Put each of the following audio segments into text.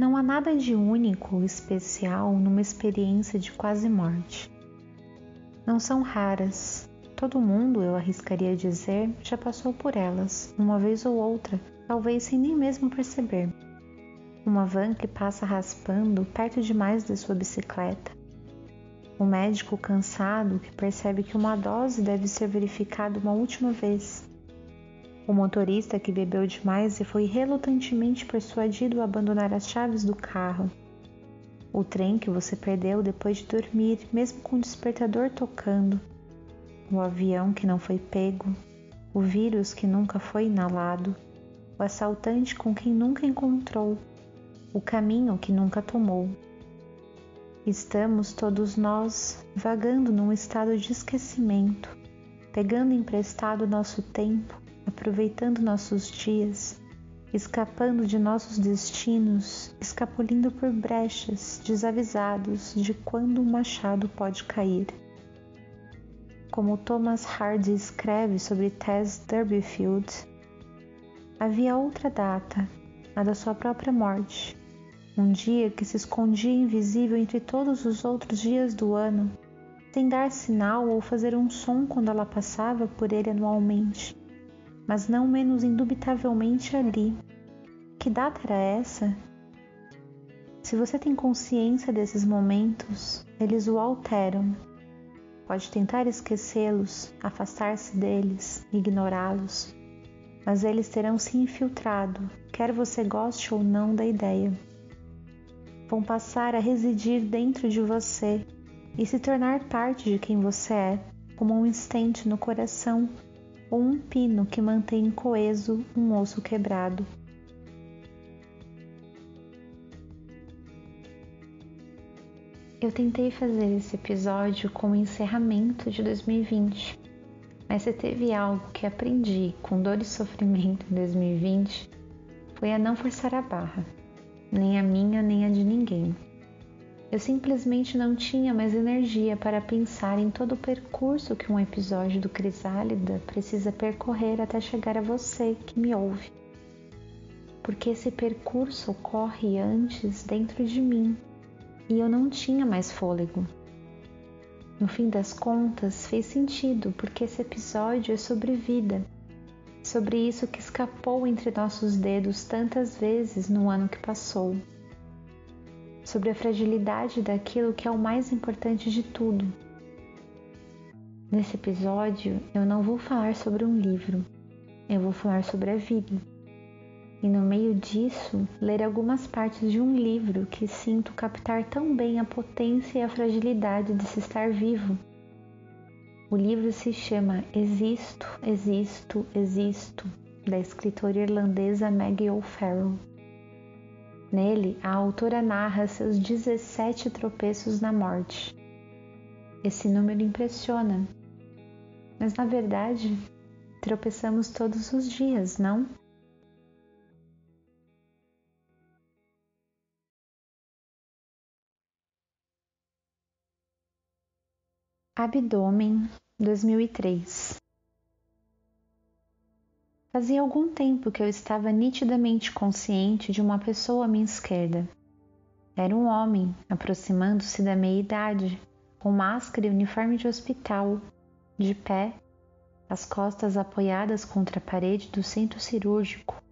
Não há nada de único especial numa experiência de quase morte. Não são raras. Todo mundo, eu arriscaria dizer, já passou por elas, uma vez ou outra, talvez sem nem mesmo perceber. Uma van que passa raspando perto demais da sua bicicleta. O médico cansado que percebe que uma dose deve ser verificada uma última vez o motorista que bebeu demais e foi relutantemente persuadido a abandonar as chaves do carro. O trem que você perdeu depois de dormir, mesmo com o despertador tocando. O avião que não foi pego. O vírus que nunca foi inalado. O assaltante com quem nunca encontrou. O caminho que nunca tomou. Estamos todos nós vagando num estado de esquecimento, pegando emprestado nosso tempo aproveitando nossos dias, escapando de nossos destinos, escapulindo por brechas, desavisados de quando um machado pode cair. Como Thomas Hardy escreve sobre Tess Durbeyfield, havia outra data, a da sua própria morte, um dia que se escondia invisível entre todos os outros dias do ano, sem dar sinal ou fazer um som quando ela passava por ele anualmente mas não menos indubitavelmente ali. Que data era essa? Se você tem consciência desses momentos, eles o alteram. Pode tentar esquecê-los, afastar-se deles, ignorá-los, mas eles terão se infiltrado, quer você goste ou não da ideia. Vão passar a residir dentro de você e se tornar parte de quem você é, como um instante no coração ou um pino que mantém coeso um osso quebrado. Eu tentei fazer esse episódio como encerramento de 2020, mas se teve algo que aprendi com dor e sofrimento em 2020 foi a não forçar a barra, nem a minha nem a de ninguém. Eu simplesmente não tinha mais energia para pensar em todo o percurso que um episódio do Crisálida precisa percorrer até chegar a você que me ouve. Porque esse percurso ocorre antes dentro de mim e eu não tinha mais fôlego. No fim das contas, fez sentido, porque esse episódio é sobre vida, sobre isso que escapou entre nossos dedos tantas vezes no ano que passou sobre a fragilidade daquilo que é o mais importante de tudo. Nesse episódio, eu não vou falar sobre um livro, eu vou falar sobre a vida. E no meio disso, ler algumas partes de um livro que sinto captar tão bem a potência e a fragilidade de se estar vivo. O livro se chama Existo, Existo, Existo, da escritora irlandesa Maggie O'Farrell. Nele, a autora narra seus 17 tropeços na morte. Esse número impressiona, mas na verdade, tropeçamos todos os dias, não? Abdômen 2003 Fazia algum tempo que eu estava nitidamente consciente de uma pessoa à minha esquerda. Era um homem, aproximando-se da meia-idade, com máscara e uniforme de hospital, de pé, as costas apoiadas contra a parede do centro cirúrgico,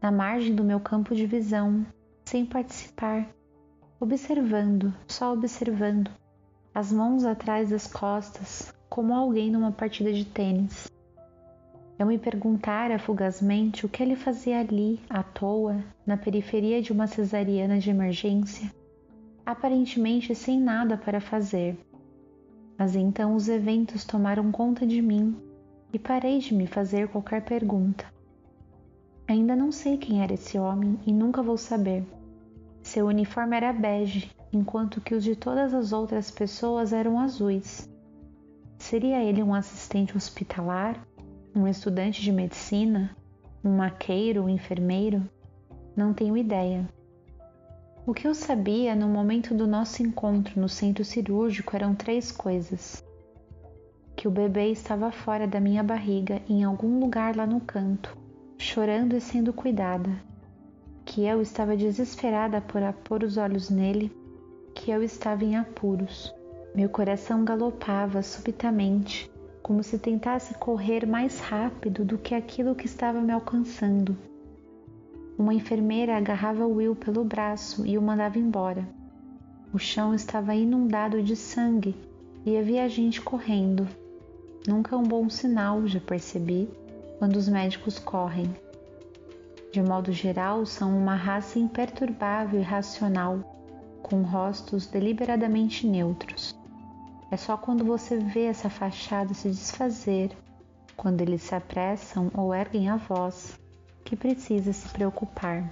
na margem do meu campo de visão, sem participar, observando, só observando, as mãos atrás das costas, como alguém numa partida de tênis. Eu me perguntara fugazmente o que ele fazia ali, à toa, na periferia de uma cesariana de emergência, aparentemente sem nada para fazer. Mas então os eventos tomaram conta de mim e parei de me fazer qualquer pergunta. Ainda não sei quem era esse homem e nunca vou saber. Seu uniforme era bege, enquanto que os de todas as outras pessoas eram azuis. Seria ele um assistente hospitalar um estudante de medicina, um maqueiro, um enfermeiro? Não tenho ideia. O que eu sabia no momento do nosso encontro no centro cirúrgico eram três coisas: que o bebê estava fora da minha barriga, em algum lugar lá no canto, chorando e sendo cuidada, que eu estava desesperada por pôr os olhos nele, que eu estava em apuros. Meu coração galopava subitamente, como se tentasse correr mais rápido do que aquilo que estava me alcançando. Uma enfermeira agarrava Will pelo braço e o mandava embora. O chão estava inundado de sangue e havia gente correndo. Nunca é um bom sinal, já percebi, quando os médicos correm. De modo geral, são uma raça imperturbável e racional, com rostos deliberadamente neutros. É só quando você vê essa fachada se desfazer, quando eles se apressam ou erguem a voz, que precisa se preocupar.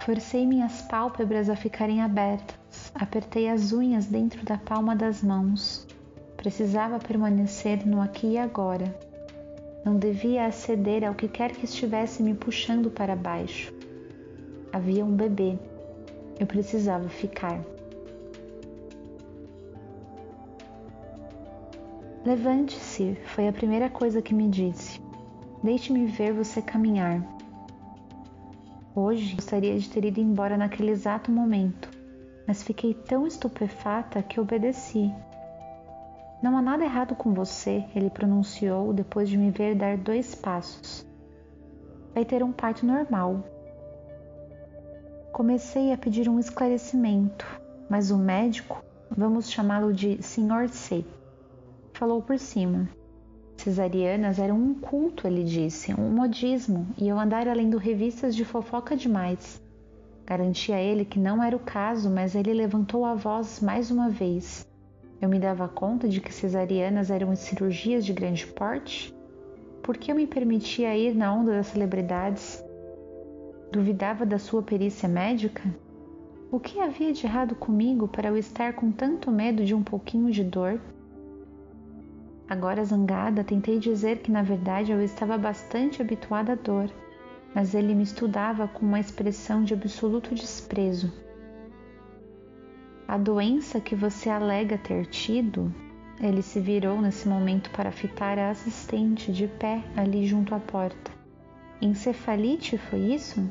Forcei minhas pálpebras a ficarem abertas, apertei as unhas dentro da palma das mãos. Precisava permanecer no aqui e agora. Não devia aceder ao que quer que estivesse me puxando para baixo. Havia um bebê. Eu precisava ficar. Levante-se, foi a primeira coisa que me disse. Deixe-me ver você caminhar. Hoje gostaria de ter ido embora naquele exato momento, mas fiquei tão estupefata que obedeci. Não há nada errado com você, ele pronunciou depois de me ver dar dois passos. Vai ter um parto normal. Comecei a pedir um esclarecimento, mas o médico, vamos chamá-lo de Sr. C, falou por cima. Cesarianas eram um culto, ele disse, um modismo, e eu andar lendo revistas de fofoca demais. Garanti a ele que não era o caso, mas ele levantou a voz mais uma vez. Eu me dava conta de que cesarianas eram cirurgias de grande porte? Por que eu me permitia ir na onda das celebridades? Duvidava da sua perícia médica? O que havia de errado comigo para eu estar com tanto medo de um pouquinho de dor? Agora zangada, tentei dizer que na verdade eu estava bastante habituada à dor, mas ele me estudava com uma expressão de absoluto desprezo. A doença que você alega ter tido, ele se virou nesse momento para fitar a assistente de pé ali junto à porta. Encefalite foi isso?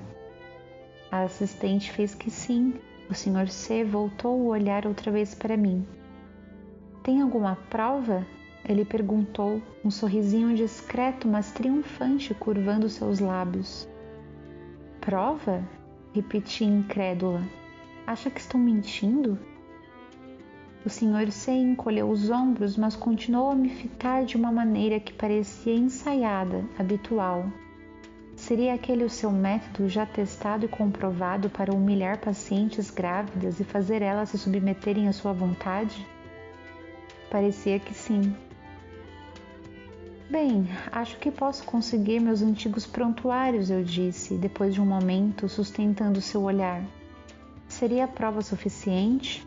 A assistente fez que sim. O Sr. C voltou o olhar outra vez para mim. Tem alguma prova? Ele perguntou, um sorrisinho discreto, mas triunfante curvando seus lábios. Prova? Repeti incrédula. Acha que estou mentindo? O senhor C encolheu os ombros, mas continuou a me fitar de uma maneira que parecia ensaiada, habitual. Seria aquele o seu método já testado e comprovado para humilhar pacientes grávidas e fazer elas se submeterem à sua vontade? Parecia que sim. Bem, acho que posso conseguir meus antigos prontuários, eu disse, depois de um momento, sustentando seu olhar. Seria prova suficiente?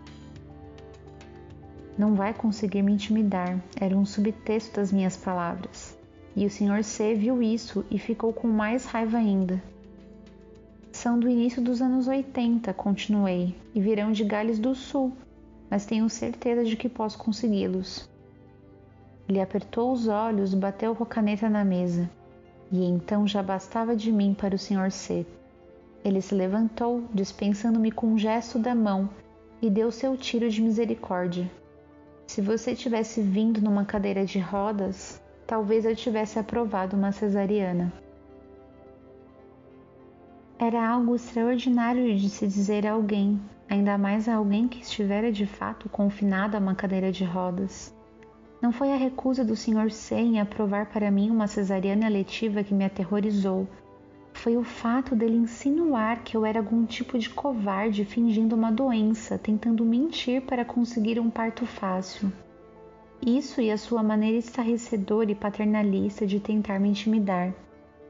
Não vai conseguir me intimidar, era um subtexto das minhas palavras. E o Sr. C viu isso e ficou com mais raiva ainda. São do início dos anos 80, continuei, e virão de Gales do Sul, mas tenho certeza de que posso consegui-los. Ele apertou os olhos, bateu com a caneta na mesa. E então já bastava de mim para o Sr. C. Ele se levantou, dispensando-me com um gesto da mão, e deu seu tiro de misericórdia. Se você tivesse vindo numa cadeira de rodas, talvez eu tivesse aprovado uma cesariana. Era algo extraordinário de se dizer a alguém, ainda mais a alguém que estivera de fato confinado a uma cadeira de rodas. Não foi a recusa do Sr. C em aprovar para mim uma cesariana eletiva que me aterrorizou. Foi o fato dele insinuar que eu era algum tipo de covarde fingindo uma doença, tentando mentir para conseguir um parto fácil. Isso e a sua maneira estarrecedora e paternalista de tentar me intimidar.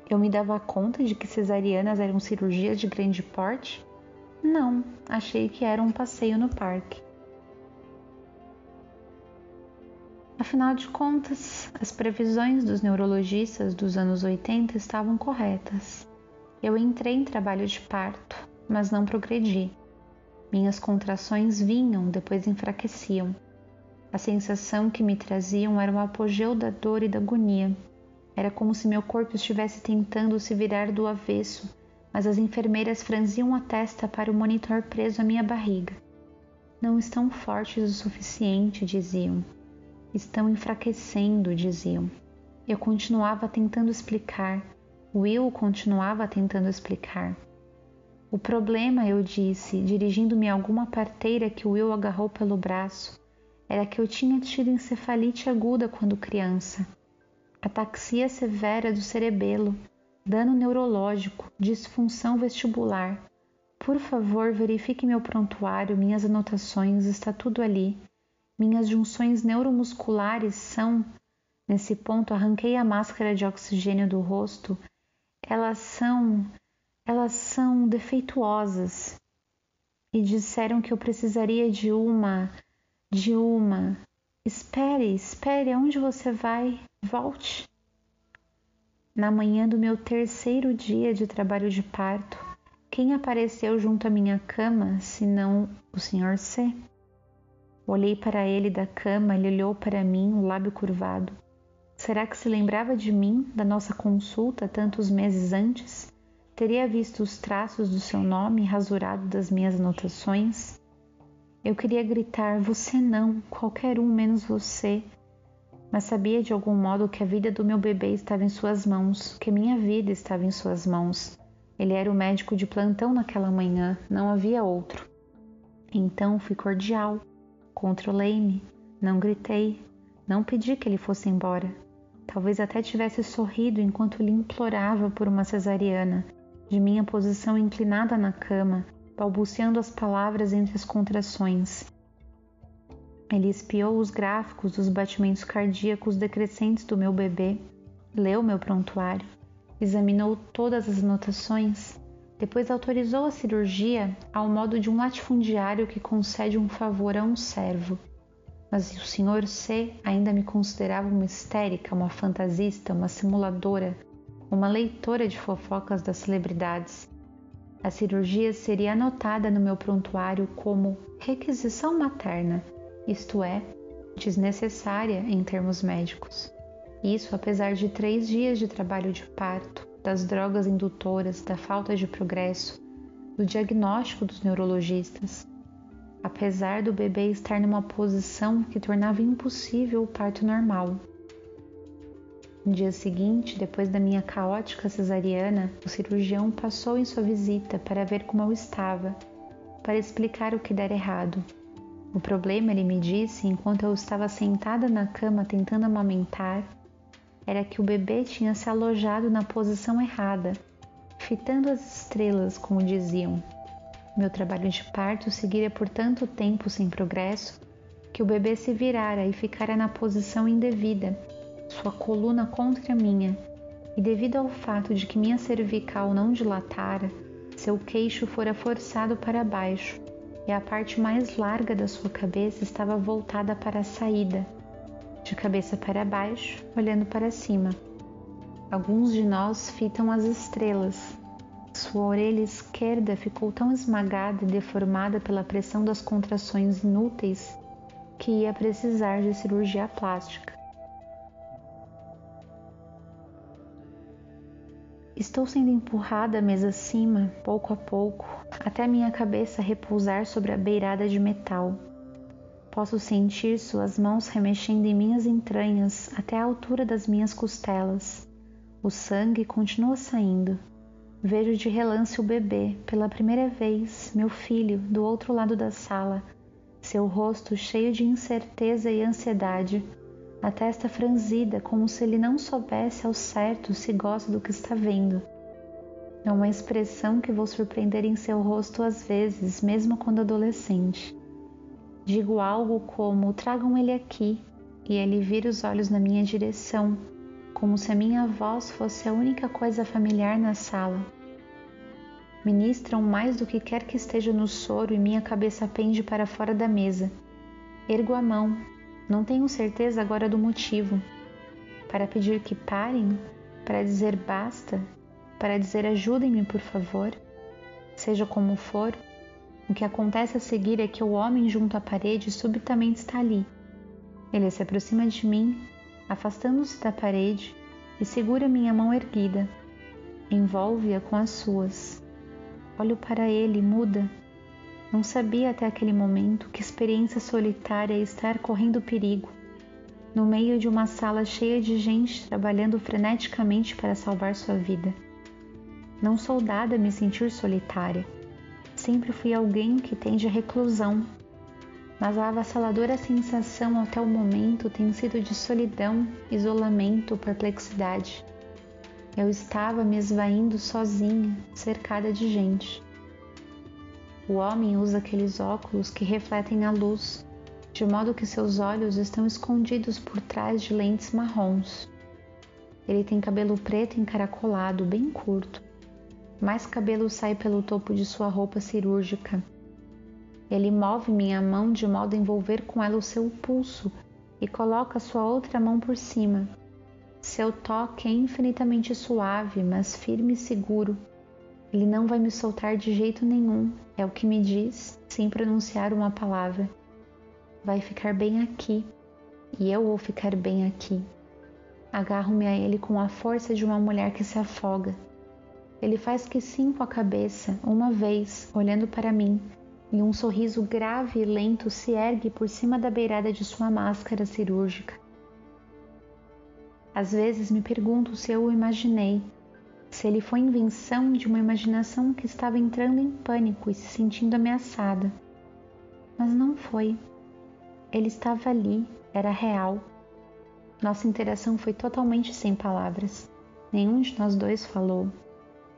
Eu me dava conta de que cesarianas eram cirurgias de grande porte? Não, achei que era um passeio no parque. Afinal de contas, as previsões dos neurologistas dos anos 80 estavam corretas. Eu entrei em trabalho de parto, mas não progredi. Minhas contrações vinham, depois enfraqueciam. A sensação que me traziam era o apogeu da dor e da agonia. Era como se meu corpo estivesse tentando se virar do avesso, mas as enfermeiras franziam a testa para o monitor preso à minha barriga. Não estão fortes o suficiente, diziam. Estão enfraquecendo, diziam. Eu continuava tentando explicar. Will continuava tentando explicar. O problema, eu disse, dirigindo-me a alguma parteira que Will agarrou pelo braço, era que eu tinha tido encefalite aguda quando criança. Ataxia severa do cerebelo, dano neurológico, disfunção vestibular. Por favor, verifique meu prontuário, minhas anotações, está tudo ali. Minhas junções neuromusculares são. Nesse ponto, arranquei a máscara de oxigênio do rosto. Elas são. Elas são defeituosas. E disseram que eu precisaria de uma. de uma. Espere, espere, aonde você vai? Volte. Na manhã do meu terceiro dia de trabalho de parto, quem apareceu junto à minha cama, senão o Sr. C? Olhei para ele da cama, ele olhou para mim, o lábio curvado. Será que se lembrava de mim, da nossa consulta tantos meses antes? Teria visto os traços do seu nome rasurado das minhas anotações? Eu queria gritar: Você não, qualquer um menos você. Mas sabia de algum modo que a vida do meu bebê estava em suas mãos, que minha vida estava em suas mãos. Ele era o médico de plantão naquela manhã, não havia outro. Então fui cordial. Controlei-me, não gritei, não pedi que ele fosse embora. Talvez até tivesse sorrido enquanto lhe implorava por uma cesariana, de minha posição inclinada na cama, balbuciando as palavras entre as contrações. Ele espiou os gráficos dos batimentos cardíacos decrescentes do meu bebê, leu meu prontuário, examinou todas as anotações depois autorizou a cirurgia ao modo de um latifundiário que concede um favor a um servo. Mas o Sr. C ainda me considerava uma histérica, uma fantasista, uma simuladora, uma leitora de fofocas das celebridades. A cirurgia seria anotada no meu prontuário como requisição materna, isto é, desnecessária em termos médicos. Isso apesar de três dias de trabalho de parto, das drogas indutoras, da falta de progresso, do diagnóstico dos neurologistas. Apesar do bebê estar numa posição que tornava impossível o parto normal. No dia seguinte, depois da minha caótica cesariana, o cirurgião passou em sua visita para ver como eu estava, para explicar o que dera errado. O problema, ele me disse, enquanto eu estava sentada na cama tentando amamentar, era que o bebê tinha se alojado na posição errada, fitando as estrelas, como diziam. Meu trabalho de parto seguira por tanto tempo sem progresso que o bebê se virara e ficara na posição indevida, sua coluna contra a minha, e devido ao fato de que minha cervical não dilatara, seu queixo fora forçado para baixo e a parte mais larga da sua cabeça estava voltada para a saída de cabeça para baixo, olhando para cima. Alguns de nós fitam as estrelas. Sua orelha esquerda ficou tão esmagada e deformada pela pressão das contrações inúteis que ia precisar de cirurgia plástica. Estou sendo empurrada mesa acima, pouco a pouco, até minha cabeça repousar sobre a beirada de metal. Posso sentir suas mãos remexendo em minhas entranhas até a altura das minhas costelas. O sangue continua saindo. Vejo de relance o bebê, pela primeira vez, meu filho, do outro lado da sala, seu rosto cheio de incerteza e ansiedade, a testa franzida, como se ele não soubesse ao certo se gosta do que está vendo. É uma expressão que vou surpreender em seu rosto às vezes, mesmo quando adolescente. Digo algo como: tragam ele aqui, e ele vira os olhos na minha direção, como se a minha voz fosse a única coisa familiar na sala. Ministram mais do que quer que esteja no soro e minha cabeça pende para fora da mesa. Ergo a mão, não tenho certeza agora do motivo. Para pedir que parem? Para dizer basta? Para dizer ajudem-me, por favor? Seja como for, o que acontece a seguir é que o homem junto à parede subitamente está ali. Ele se aproxima de mim, afastando-se da parede e segura minha mão erguida. Envolve-a com as suas. Olho para ele, muda. Não sabia até aquele momento que experiência solitária é estar correndo perigo, no meio de uma sala cheia de gente trabalhando freneticamente para salvar sua vida. Não sou dada a me sentir solitária. Sempre fui alguém que tende reclusão, mas a avassaladora sensação até o momento tem sido de solidão, isolamento, perplexidade. Eu estava me esvaindo sozinha, cercada de gente. O homem usa aqueles óculos que refletem a luz, de modo que seus olhos estão escondidos por trás de lentes marrons. Ele tem cabelo preto encaracolado, bem curto. Mais cabelo sai pelo topo de sua roupa cirúrgica. Ele move minha mão de modo a envolver com ela o seu pulso e coloca sua outra mão por cima, seu toque é infinitamente suave, mas firme e seguro. Ele não vai me soltar de jeito nenhum, é o que me diz, sem pronunciar uma palavra. Vai ficar bem aqui, e eu vou ficar bem aqui. Agarro-me a ele com a força de uma mulher que se afoga. Ele faz que sim com a cabeça, uma vez, olhando para mim, e um sorriso grave e lento se ergue por cima da beirada de sua máscara cirúrgica. Às vezes me pergunto se eu o imaginei, se ele foi invenção de uma imaginação que estava entrando em pânico e se sentindo ameaçada. Mas não foi. Ele estava ali, era real. Nossa interação foi totalmente sem palavras. Nenhum de nós dois falou.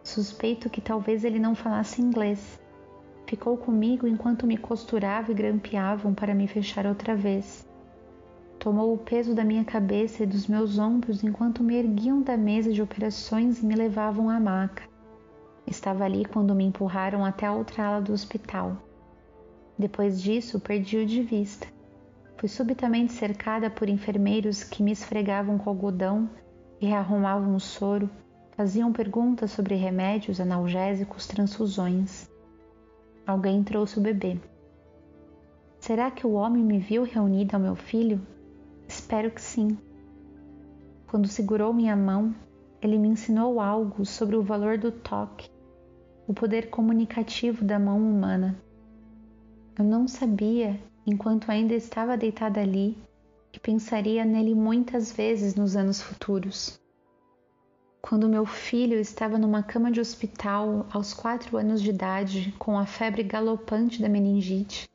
Suspeito que talvez ele não falasse inglês. Ficou comigo enquanto me costurava e grampeavam para me fechar outra vez. Tomou o peso da minha cabeça e dos meus ombros enquanto me erguiam da mesa de operações e me levavam à maca. Estava ali quando me empurraram até a outra ala do hospital. Depois disso, perdi-o de vista. Fui subitamente cercada por enfermeiros que me esfregavam com algodão e rearrumavam o soro, faziam perguntas sobre remédios, analgésicos, transfusões. Alguém trouxe o bebê. Será que o homem me viu reunida ao meu filho Espero que sim. Quando segurou minha mão, ele me ensinou algo sobre o valor do toque, o poder comunicativo da mão humana. Eu não sabia, enquanto ainda estava deitada ali, que pensaria nele muitas vezes nos anos futuros. Quando meu filho estava numa cama de hospital aos quatro anos de idade, com a febre galopante da meningite,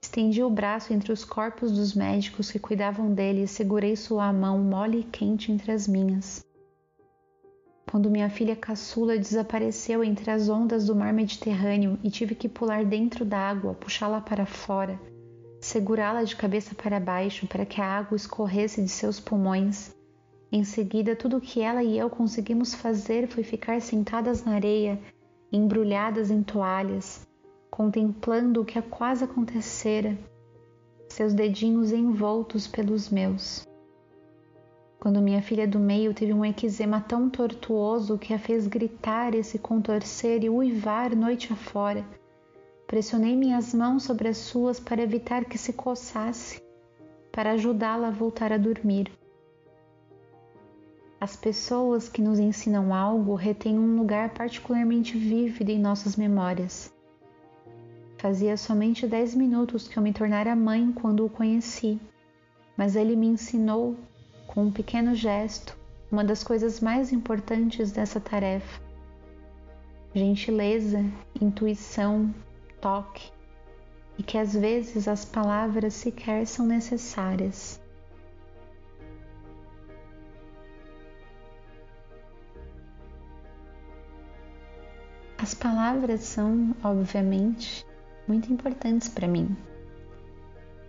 Estendi o braço entre os corpos dos médicos que cuidavam dele e segurei sua mão mole e quente entre as minhas. Quando minha filha caçula desapareceu entre as ondas do mar Mediterrâneo e tive que pular dentro d'água, puxá-la para fora, segurá-la de cabeça para baixo para que a água escorresse de seus pulmões. Em seguida, tudo o que ela e eu conseguimos fazer foi ficar sentadas na areia, embrulhadas em toalhas, contemplando o que quase acontecera, seus dedinhos envoltos pelos meus. Quando minha filha do meio teve um eczema tão tortuoso que a fez gritar e se contorcer e uivar noite afora, pressionei minhas mãos sobre as suas para evitar que se coçasse, para ajudá-la a voltar a dormir. As pessoas que nos ensinam algo retêm um lugar particularmente vívido em nossas memórias. Fazia somente dez minutos que eu me tornara mãe quando o conheci, mas ele me ensinou, com um pequeno gesto, uma das coisas mais importantes dessa tarefa: gentileza, intuição, toque, e que às vezes as palavras sequer são necessárias. As palavras são, obviamente, muito importantes para mim.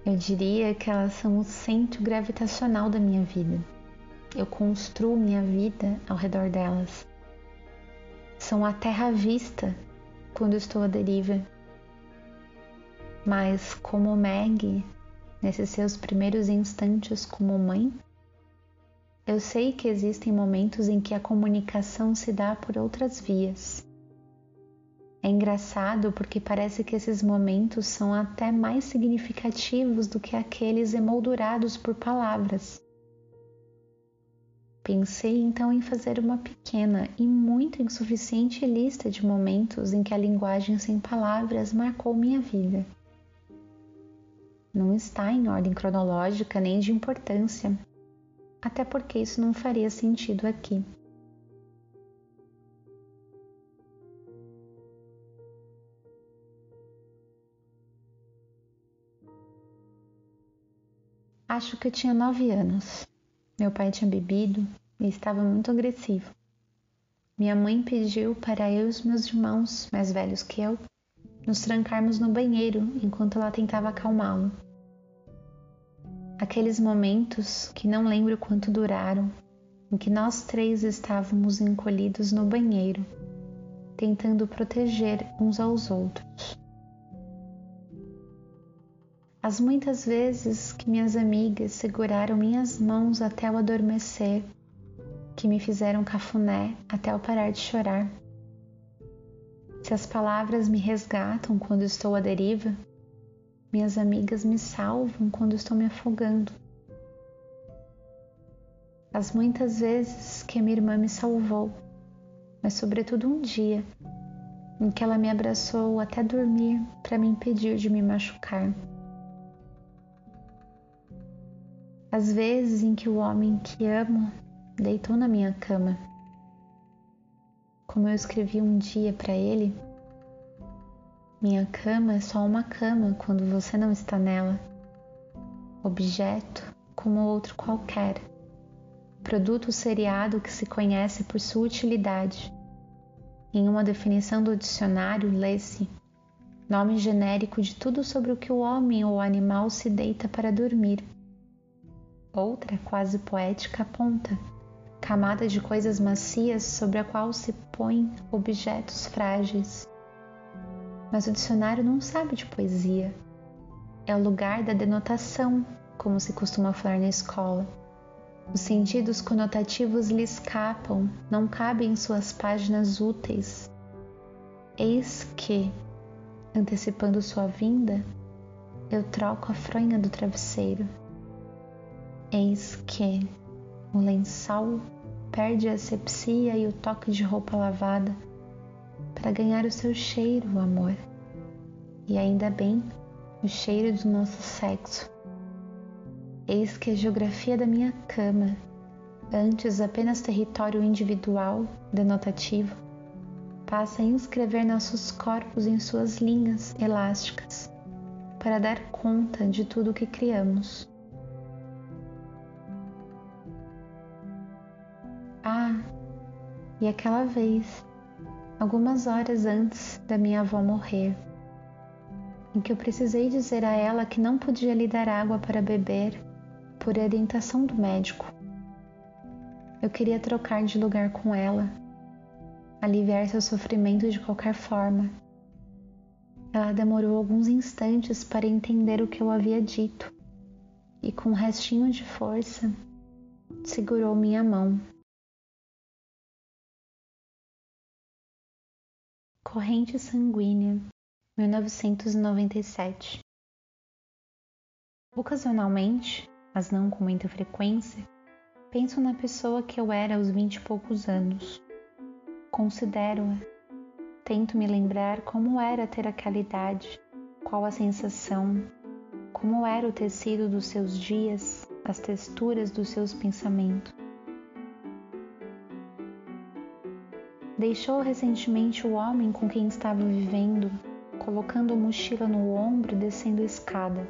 Eu diria que elas são o centro gravitacional da minha vida. Eu construo minha vida ao redor delas. São a terra à vista quando estou à deriva. Mas como Meg, nesses seus primeiros instantes como mãe, eu sei que existem momentos em que a comunicação se dá por outras vias. É engraçado porque parece que esses momentos são até mais significativos do que aqueles emoldurados por palavras. Pensei então em fazer uma pequena e muito insuficiente lista de momentos em que a linguagem sem palavras marcou minha vida. Não está em ordem cronológica nem de importância, até porque isso não faria sentido aqui. Acho que eu tinha nove anos. Meu pai tinha bebido e estava muito agressivo. Minha mãe pediu para eu e os meus irmãos, mais velhos que eu, nos trancarmos no banheiro enquanto ela tentava acalmá-lo. Aqueles momentos que não lembro quanto duraram, em que nós três estávamos encolhidos no banheiro, tentando proteger uns aos outros. As muitas vezes que minhas amigas seguraram minhas mãos até o adormecer, que me fizeram cafuné até eu parar de chorar. Se as palavras me resgatam quando estou à deriva, minhas amigas me salvam quando estou me afogando. As muitas vezes que minha irmã me salvou, mas sobretudo um dia em que ela me abraçou até dormir para me impedir de me machucar. As vezes em que o homem que amo deitou na minha cama. Como eu escrevi um dia para ele, minha cama é só uma cama quando você não está nela. Objeto como outro qualquer. Produto seriado que se conhece por sua utilidade. Em uma definição do dicionário, lê-se nome genérico de tudo sobre o que o homem ou o animal se deita para dormir Outra, quase poética, aponta camada de coisas macias sobre a qual se põem objetos frágeis. Mas o dicionário não sabe de poesia. É o lugar da denotação, como se costuma falar na escola. Os sentidos conotativos lhe escapam, não cabem em suas páginas úteis. Eis que, antecipando sua vinda, eu troco a fronha do travesseiro Eis que o lençol perde a asepsia e o toque de roupa lavada para ganhar o seu cheiro, o amor. E ainda bem, o cheiro do nosso sexo. Eis que a geografia da minha cama, antes apenas território individual, denotativo, passa a inscrever nossos corpos em suas linhas elásticas para dar conta de tudo o que criamos. Ah, e aquela vez, algumas horas antes da minha avó morrer, em que eu precisei dizer a ela que não podia lhe dar água para beber por orientação do médico. Eu queria trocar de lugar com ela, aliviar seu sofrimento de qualquer forma. Ela demorou alguns instantes para entender o que eu havia dito e, com um restinho de força, segurou minha mão. Corrente sanguínea, 1997. Ocasionalmente, mas não com muita frequência, penso na pessoa que eu era aos vinte e poucos anos. Considero-a. Tento me lembrar como era ter aquela idade, qual a sensação, como era o tecido dos seus dias, as texturas dos seus pensamentos. Deixou recentemente o homem com quem estava vivendo, colocando a mochila no ombro e descendo a escada.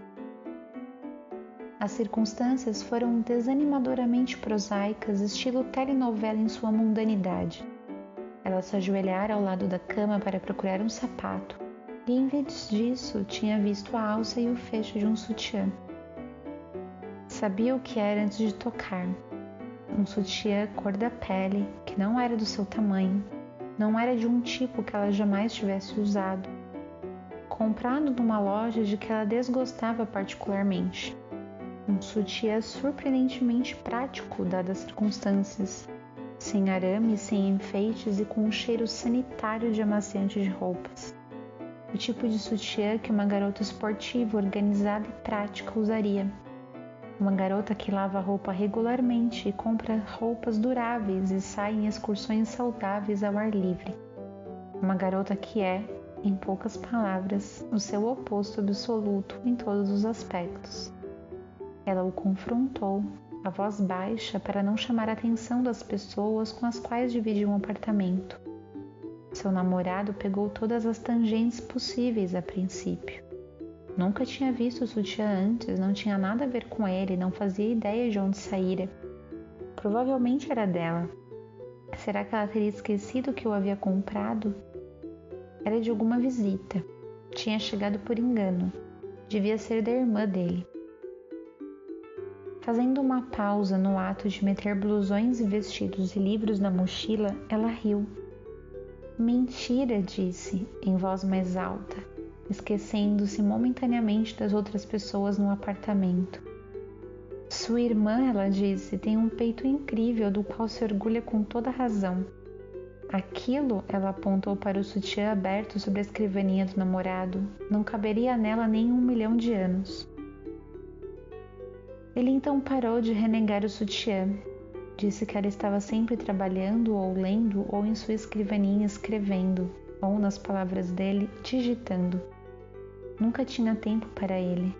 As circunstâncias foram desanimadoramente prosaicas, estilo telenovela em sua mundanidade. Ela se ajoelhara ao lado da cama para procurar um sapato, e em vez disso tinha visto a alça e o fecho de um sutiã. Sabia o que era antes de tocar. Um sutiã cor da pele, que não era do seu tamanho, não era de um tipo que ela jamais tivesse usado, comprado numa loja de que ela desgostava particularmente. Um sutiã surpreendentemente prático, dadas as circunstâncias, sem arame, sem enfeites e com um cheiro sanitário de amaciante de roupas. O tipo de sutiã que uma garota esportiva, organizada e prática usaria. Uma garota que lava roupa regularmente compra roupas duráveis e sai em excursões saudáveis ao ar livre. Uma garota que é, em poucas palavras, o seu oposto absoluto em todos os aspectos. Ela o confrontou, a voz baixa, para não chamar a atenção das pessoas com as quais dividia um apartamento. Seu namorado pegou todas as tangentes possíveis a princípio. Nunca tinha visto o sutiã antes, não tinha nada a ver com ele, não fazia ideia de onde saíra. Provavelmente era dela. Será que ela teria esquecido que eu havia comprado? Era de alguma visita. Tinha chegado por engano. Devia ser da irmã dele. Fazendo uma pausa no ato de meter blusões e vestidos e livros na mochila, ela riu. Mentira, disse, em voz mais alta esquecendo-se momentaneamente das outras pessoas no apartamento. Sua irmã, ela disse, tem um peito incrível do qual se orgulha com toda razão. Aquilo, ela apontou para o sutiã aberto sobre a escrivaninha do namorado, não caberia nela nem um milhão de anos. Ele então parou de renegar o sutiã. Disse que ela estava sempre trabalhando ou lendo ou em sua escrivaninha escrevendo, ou, nas palavras dele, digitando. Nunca tinha tempo para ele.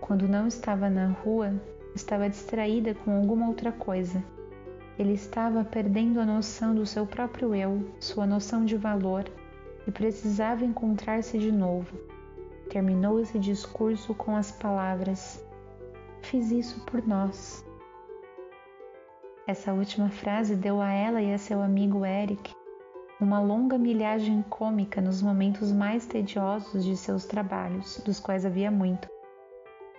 Quando não estava na rua, estava distraída com alguma outra coisa. Ele estava perdendo a noção do seu próprio eu, sua noção de valor, e precisava encontrar-se de novo. Terminou esse discurso com as palavras: Fiz isso por nós. Essa última frase deu a ela e a seu amigo Eric uma longa milhagem cômica nos momentos mais tediosos de seus trabalhos, dos quais havia muito.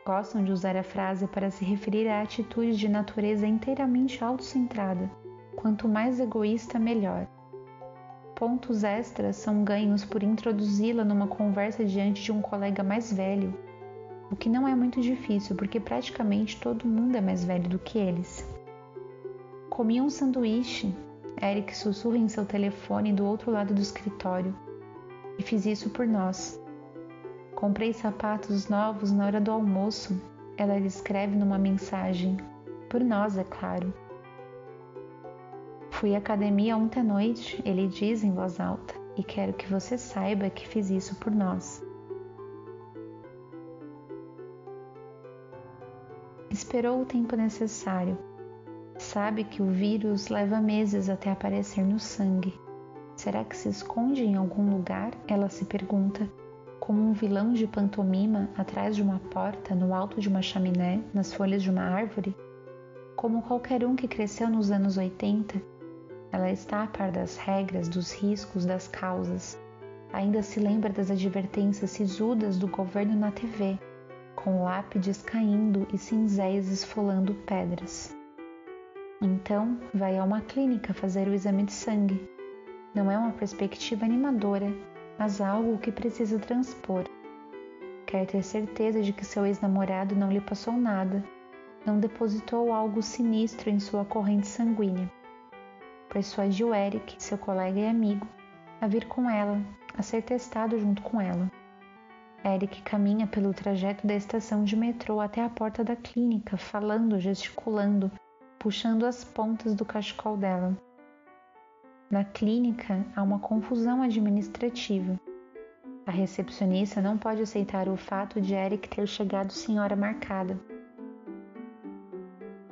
Gostam de usar a frase para se referir a atitudes de natureza inteiramente autocentrada. Quanto mais egoísta, melhor. Pontos extras são ganhos por introduzi-la numa conversa diante de um colega mais velho, o que não é muito difícil porque praticamente todo mundo é mais velho do que eles. Comi um sanduíche Eric sussurra em seu telefone do outro lado do escritório. E fiz isso por nós. Comprei sapatos novos na hora do almoço. Ela escreve numa mensagem. Por nós, é claro. Fui à academia ontem à noite, ele diz em voz alta, e quero que você saiba que fiz isso por nós. Esperou o tempo necessário Sabe que o vírus leva meses até aparecer no sangue. Será que se esconde em algum lugar? Ela se pergunta, como um vilão de pantomima atrás de uma porta, no alto de uma chaminé, nas folhas de uma árvore? Como qualquer um que cresceu nos anos 80, ela está a par das regras, dos riscos, das causas. Ainda se lembra das advertências sisudas do governo na TV, com lápides caindo e cinzéis esfolando pedras. Então, vai a uma clínica fazer o exame de sangue. Não é uma perspectiva animadora, mas algo que precisa transpor. Quer ter certeza de que seu ex-namorado não lhe passou nada, não depositou algo sinistro em sua corrente sanguínea. Persuadiu Eric, seu colega e amigo, a vir com ela, a ser testado junto com ela. Eric caminha pelo trajeto da estação de metrô até a porta da clínica, falando, gesticulando, puxando as pontas do cachecol dela. Na clínica há uma confusão administrativa. A recepcionista não pode aceitar o fato de Eric ter chegado sem hora marcada.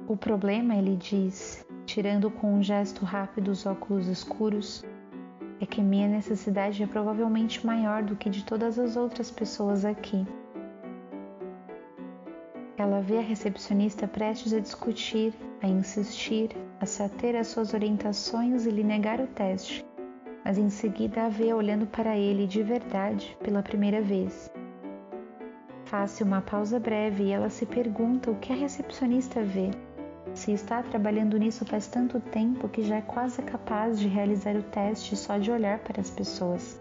O problema, ele diz, tirando com um gesto rápido os óculos escuros, é que minha necessidade é provavelmente maior do que de todas as outras pessoas aqui. Ela vê a recepcionista prestes a discutir, a insistir, a se ater às suas orientações e lhe negar o teste, mas em seguida a vê olhando para ele de verdade pela primeira vez. Faz-se uma pausa breve e ela se pergunta o que a recepcionista vê. Se está trabalhando nisso faz tanto tempo que já é quase capaz de realizar o teste só de olhar para as pessoas.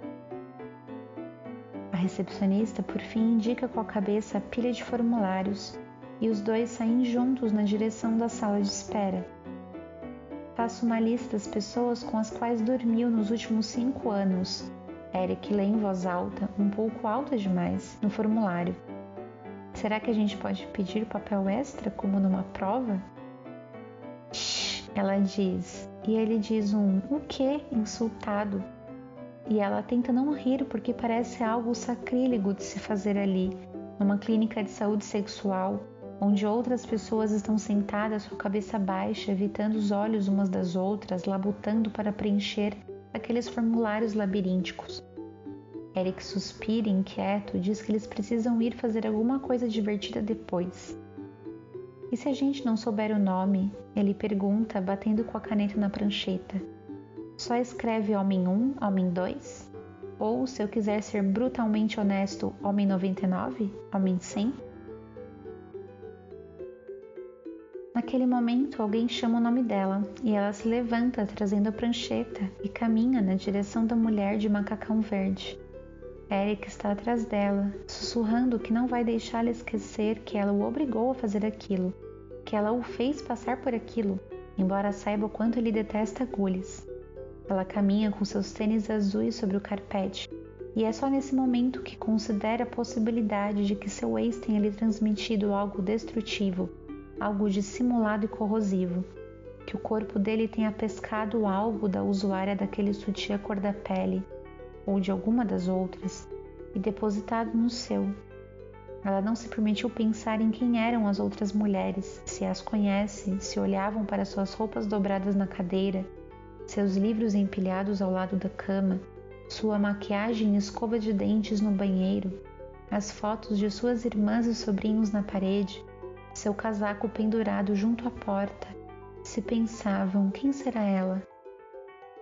A recepcionista, por fim, indica com a cabeça a pilha de formulários e os dois saem juntos na direção da sala de espera. Faço uma lista das pessoas com as quais dormiu nos últimos cinco anos. Eric lê em voz alta, um pouco alta demais, no formulário. Será que a gente pode pedir papel extra como numa prova? Shhh, ela diz. E ele diz um o quê? Insultado. E ela tenta não rir porque parece algo sacrílego de se fazer ali, numa clínica de saúde sexual, onde outras pessoas estão sentadas com a cabeça baixa, evitando os olhos umas das outras, labutando para preencher aqueles formulários labirínticos. Eric suspira inquieto, diz que eles precisam ir fazer alguma coisa divertida depois. E se a gente não souber o nome? Ele pergunta, batendo com a caneta na prancheta. Só escreve Homem 1, Homem 2? Ou, se eu quiser ser brutalmente honesto, Homem 99? Homem 100? Naquele momento, alguém chama o nome dela e ela se levanta, trazendo a prancheta, e caminha na direção da mulher de macacão verde. Eric está atrás dela, sussurrando que não vai deixá-la esquecer que ela o obrigou a fazer aquilo, que ela o fez passar por aquilo, embora saiba o quanto ele detesta agulhas. Ela caminha com seus tênis azuis sobre o carpete, e é só nesse momento que considera a possibilidade de que seu ex tenha lhe transmitido algo destrutivo, algo dissimulado e corrosivo, que o corpo dele tenha pescado algo da usuária daquele sutiã cor da pele ou de alguma das outras e depositado no seu. Ela não se permitiu pensar em quem eram as outras mulheres, se as conhece, se olhavam para suas roupas dobradas na cadeira, seus livros empilhados ao lado da cama, sua maquiagem e escova de dentes no banheiro, as fotos de suas irmãs e sobrinhos na parede, seu casaco pendurado junto à porta. Se pensavam, quem será ela?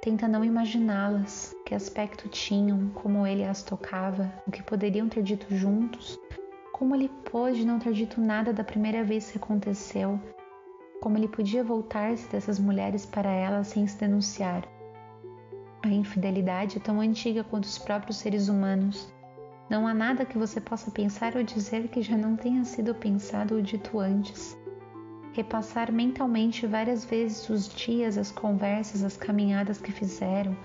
Tenta não imaginá-las, que aspecto tinham, como ele as tocava, o que poderiam ter dito juntos, como ele pôde não ter dito nada da primeira vez que aconteceu, como ele podia voltar-se dessas mulheres para ela sem se denunciar. A infidelidade é tão antiga quanto os próprios seres humanos. Não há nada que você possa pensar ou dizer que já não tenha sido pensado ou dito antes repassar mentalmente várias vezes os dias, as conversas, as caminhadas que fizeram,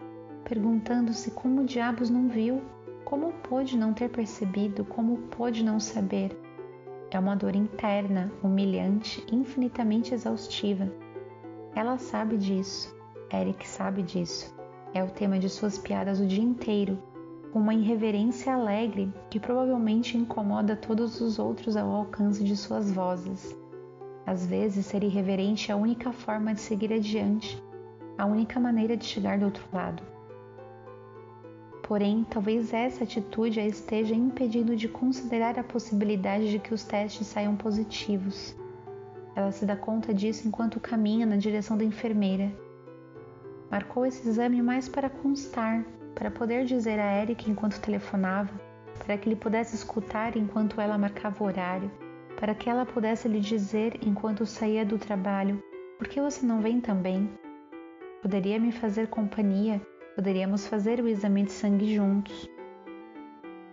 perguntando-se como diabos não viu, como pôde não ter percebido, como pôde não saber. É uma dor interna, humilhante, infinitamente exaustiva. Ela sabe disso, Eric sabe disso. É o tema de suas piadas o dia inteiro, uma irreverência alegre que provavelmente incomoda todos os outros ao alcance de suas vozes. Às vezes, ser irreverente é a única forma de seguir adiante, a única maneira de chegar do outro lado. Porém, talvez essa atitude a esteja impedindo de considerar a possibilidade de que os testes saiam positivos. Ela se dá conta disso enquanto caminha na direção da enfermeira. Marcou esse exame mais para constar, para poder dizer a Eric enquanto telefonava, para que ele pudesse escutar enquanto ela marcava o horário para que ela pudesse lhe dizer enquanto saía do trabalho: Por que você não vem também? Poderia me fazer companhia? Poderíamos fazer o exame de sangue juntos.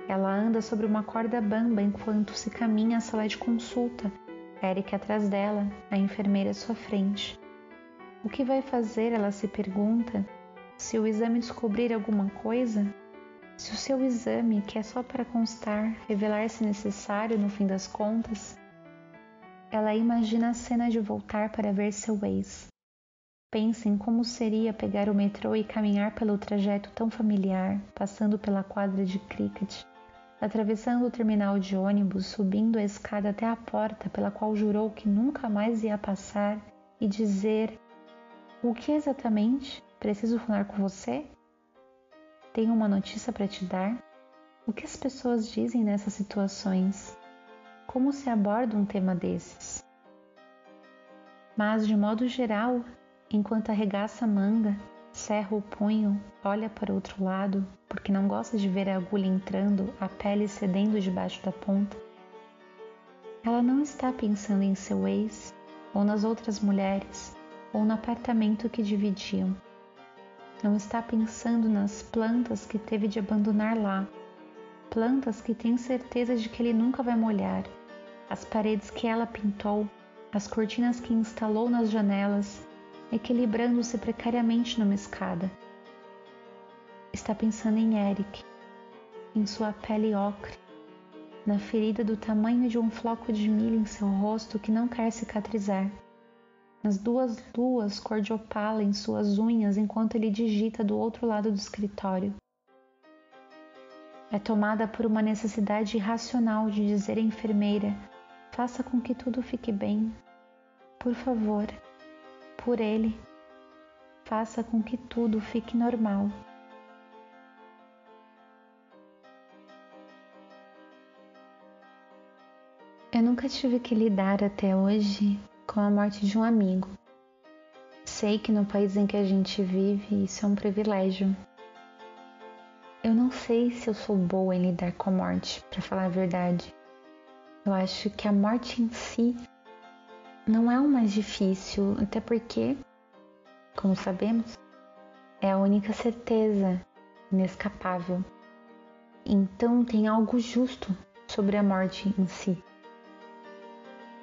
Ela anda sobre uma corda bamba enquanto se caminha à sala de consulta, Eric atrás dela, a enfermeira à sua frente. O que vai fazer? Ela se pergunta. Se o exame descobrir alguma coisa? Se o seu exame, que é só para constar, revelar-se necessário no fim das contas, ela imagina a cena de voltar para ver seu ex. Pensa em como seria pegar o metrô e caminhar pelo trajeto tão familiar, passando pela quadra de cricket, atravessando o terminal de ônibus, subindo a escada até a porta pela qual jurou que nunca mais ia passar e dizer: O que exatamente? Preciso falar com você? Tenho uma notícia para te dar. O que as pessoas dizem nessas situações? Como se aborda um tema desses? Mas, de modo geral, enquanto arregaça a manga, cerra o punho, olha para o outro lado, porque não gosta de ver a agulha entrando, a pele cedendo debaixo da ponta, ela não está pensando em seu ex, ou nas outras mulheres, ou no apartamento que dividiam não está pensando nas plantas que teve de abandonar lá, plantas que tem certeza de que ele nunca vai molhar, as paredes que ela pintou, as cortinas que instalou nas janelas, equilibrando-se precariamente numa escada. Está pensando em Eric, em sua pele ocre, na ferida do tamanho de um floco de milho em seu rosto que não quer cicatrizar, nas duas luas cor de opala em suas unhas enquanto ele digita do outro lado do escritório. É tomada por uma necessidade irracional de dizer à enfermeira: faça com que tudo fique bem. Por favor, por ele, faça com que tudo fique normal. Eu nunca tive que lidar até hoje com a morte de um amigo. Sei que no país em que a gente vive isso é um privilégio. Eu não sei se eu sou boa em lidar com a morte, para falar a verdade. Eu acho que a morte em si não é o mais difícil, até porque, como sabemos, é a única certeza inescapável. Então tem algo justo sobre a morte em si.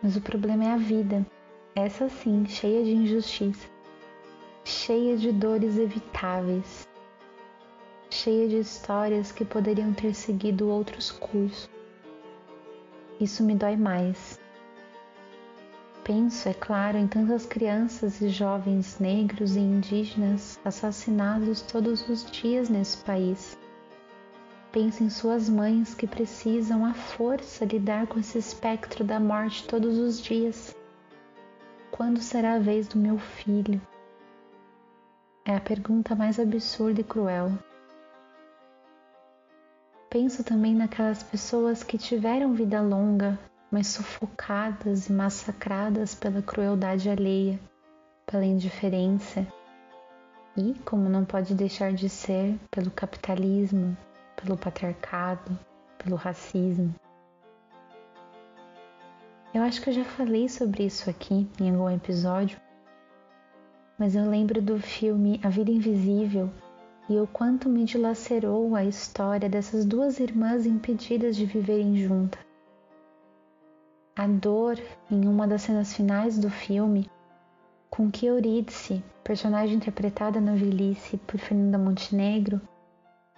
Mas o problema é a vida, essa sim, cheia de injustiça, cheia de dores evitáveis, cheia de histórias que poderiam ter seguido outros cursos. Isso me dói mais. Penso, é claro, em tantas crianças e jovens negros e indígenas assassinados todos os dias nesse país Pensa em suas mães que precisam à força lidar com esse espectro da morte todos os dias. Quando será a vez do meu filho? É a pergunta mais absurda e cruel. Penso também naquelas pessoas que tiveram vida longa, mas sufocadas e massacradas pela crueldade alheia, pela indiferença e, como não pode deixar de ser, pelo capitalismo, pelo patriarcado, pelo racismo. Eu acho que eu já falei sobre isso aqui em algum episódio, mas eu lembro do filme A Vida Invisível e o quanto me dilacerou a história dessas duas irmãs impedidas de viverem juntas. A dor em uma das cenas finais do filme, com que Eurídice, personagem interpretada na velhice por Fernanda Montenegro,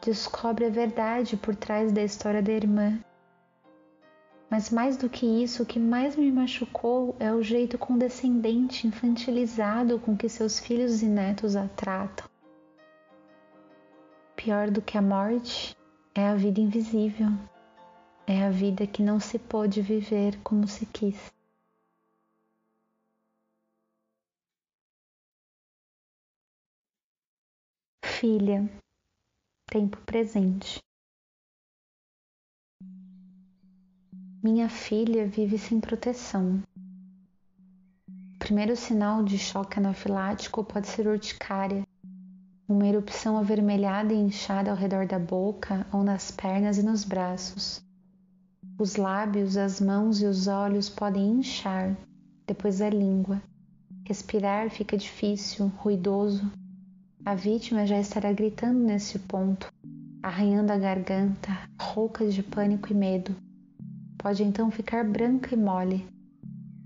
descobre a verdade por trás da história da irmã. Mas mais do que isso, o que mais me machucou é o jeito condescendente, infantilizado com que seus filhos e netos a tratam. Pior do que a morte é a vida invisível, é a vida que não se pôde viver como se quis. Filha, tempo presente. Minha filha vive sem proteção. O primeiro sinal de choque anafilático pode ser urticária, uma erupção avermelhada e inchada ao redor da boca ou nas pernas e nos braços. Os lábios, as mãos e os olhos podem inchar, depois a língua. Respirar fica difícil, ruidoso, a vítima já estará gritando nesse ponto, arranhando a garganta, rouca de pânico e medo. Pode então ficar branca e mole.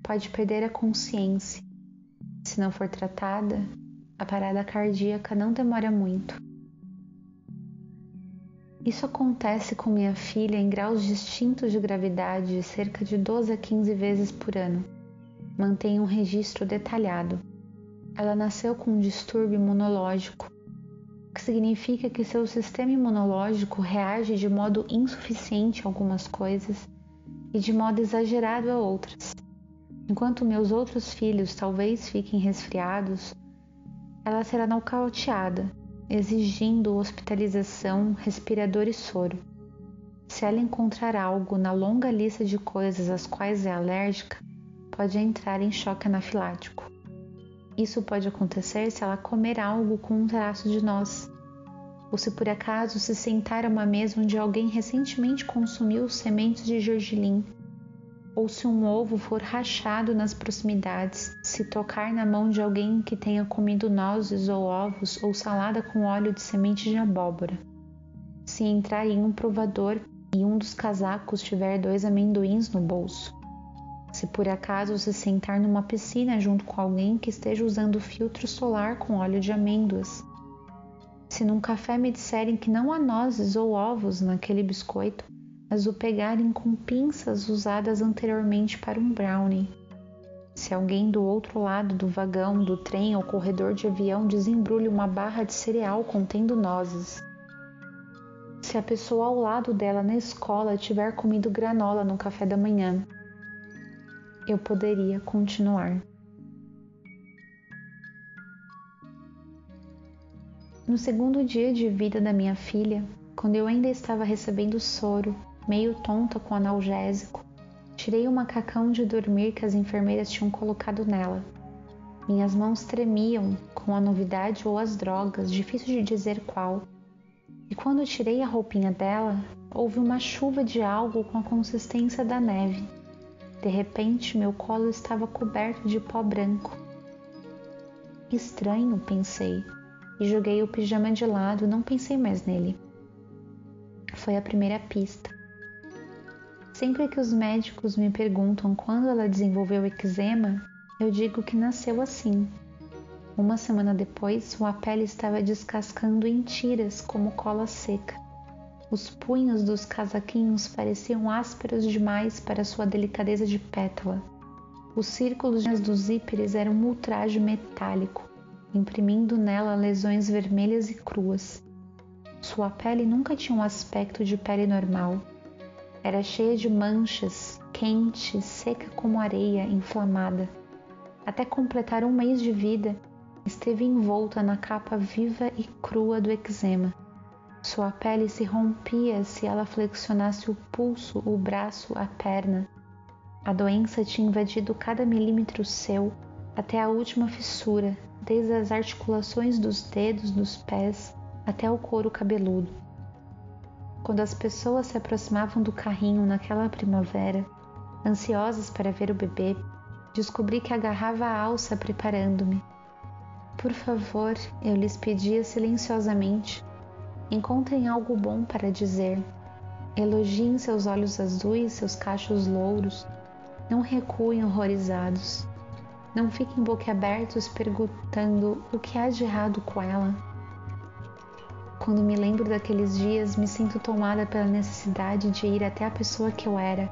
Pode perder a consciência. Se não for tratada, a parada cardíaca não demora muito. Isso acontece com minha filha em graus distintos de gravidade, de cerca de 12 a 15 vezes por ano. Mantenha um registro detalhado. Ela nasceu com um distúrbio imunológico, o que significa que seu sistema imunológico reage de modo insuficiente a algumas coisas e de modo exagerado a outras. Enquanto meus outros filhos talvez fiquem resfriados, ela será nocauteada, exigindo hospitalização, respirador e soro. Se ela encontrar algo na longa lista de coisas às quais é alérgica, pode entrar em choque anafilático. Isso pode acontecer se ela comer algo com um traço de noz, ou se por acaso se sentar a uma mesa onde alguém recentemente consumiu sementes de gergelim, ou se um ovo for rachado nas proximidades, se tocar na mão de alguém que tenha comido nozes ou ovos ou salada com óleo de semente de abóbora, se entrar em um provador e um dos casacos tiver dois amendoins no bolso, se por acaso se sentar numa piscina junto com alguém que esteja usando filtro solar com óleo de amêndoas. Se num café me disserem que não há nozes ou ovos naquele biscoito, as o pegarem com pinças usadas anteriormente para um brownie. Se alguém do outro lado do vagão, do trem ou corredor de avião desembrulha uma barra de cereal contendo nozes. Se a pessoa ao lado dela na escola tiver comido granola no café da manhã, eu poderia continuar. No segundo dia de vida da minha filha, quando eu ainda estava recebendo soro, meio tonta com analgésico, tirei o macacão de dormir que as enfermeiras tinham colocado nela. Minhas mãos tremiam com a novidade ou as drogas, difícil de dizer qual. E quando tirei a roupinha dela, houve uma chuva de algo com a consistência da neve. De repente, meu colo estava coberto de pó branco. Estranho, pensei e joguei o pijama de lado, não pensei mais nele. Foi a primeira pista. Sempre que os médicos me perguntam quando ela desenvolveu eczema, eu digo que nasceu assim. Uma semana depois, sua pele estava descascando em tiras como cola seca. Os punhos dos casaquinhos pareciam ásperos demais para sua delicadeza de pétala. Os círculos dos zíperes eram um ultraje metálico imprimindo nela lesões vermelhas e cruas. Sua pele nunca tinha um aspecto de pele normal. Era cheia de manchas, quente, seca como areia, inflamada. Até completar um mês de vida, esteve envolta na capa viva e crua do eczema. Sua pele se rompia se ela flexionasse o pulso, o braço, a perna. A doença tinha invadido cada milímetro seu até a última fissura, desde as articulações dos dedos dos pés até o couro cabeludo. Quando as pessoas se aproximavam do carrinho naquela primavera, ansiosas para ver o bebê, descobri que agarrava a alça preparando-me. Por favor, eu lhes pedia silenciosamente, encontrem algo bom para dizer. Elogiem seus olhos azuis, seus cachos louros. Não recuem horrorizados. Não fiquem boquiabertos perguntando o que há de errado com ela. Quando me lembro daqueles dias, me sinto tomada pela necessidade de ir até a pessoa que eu era,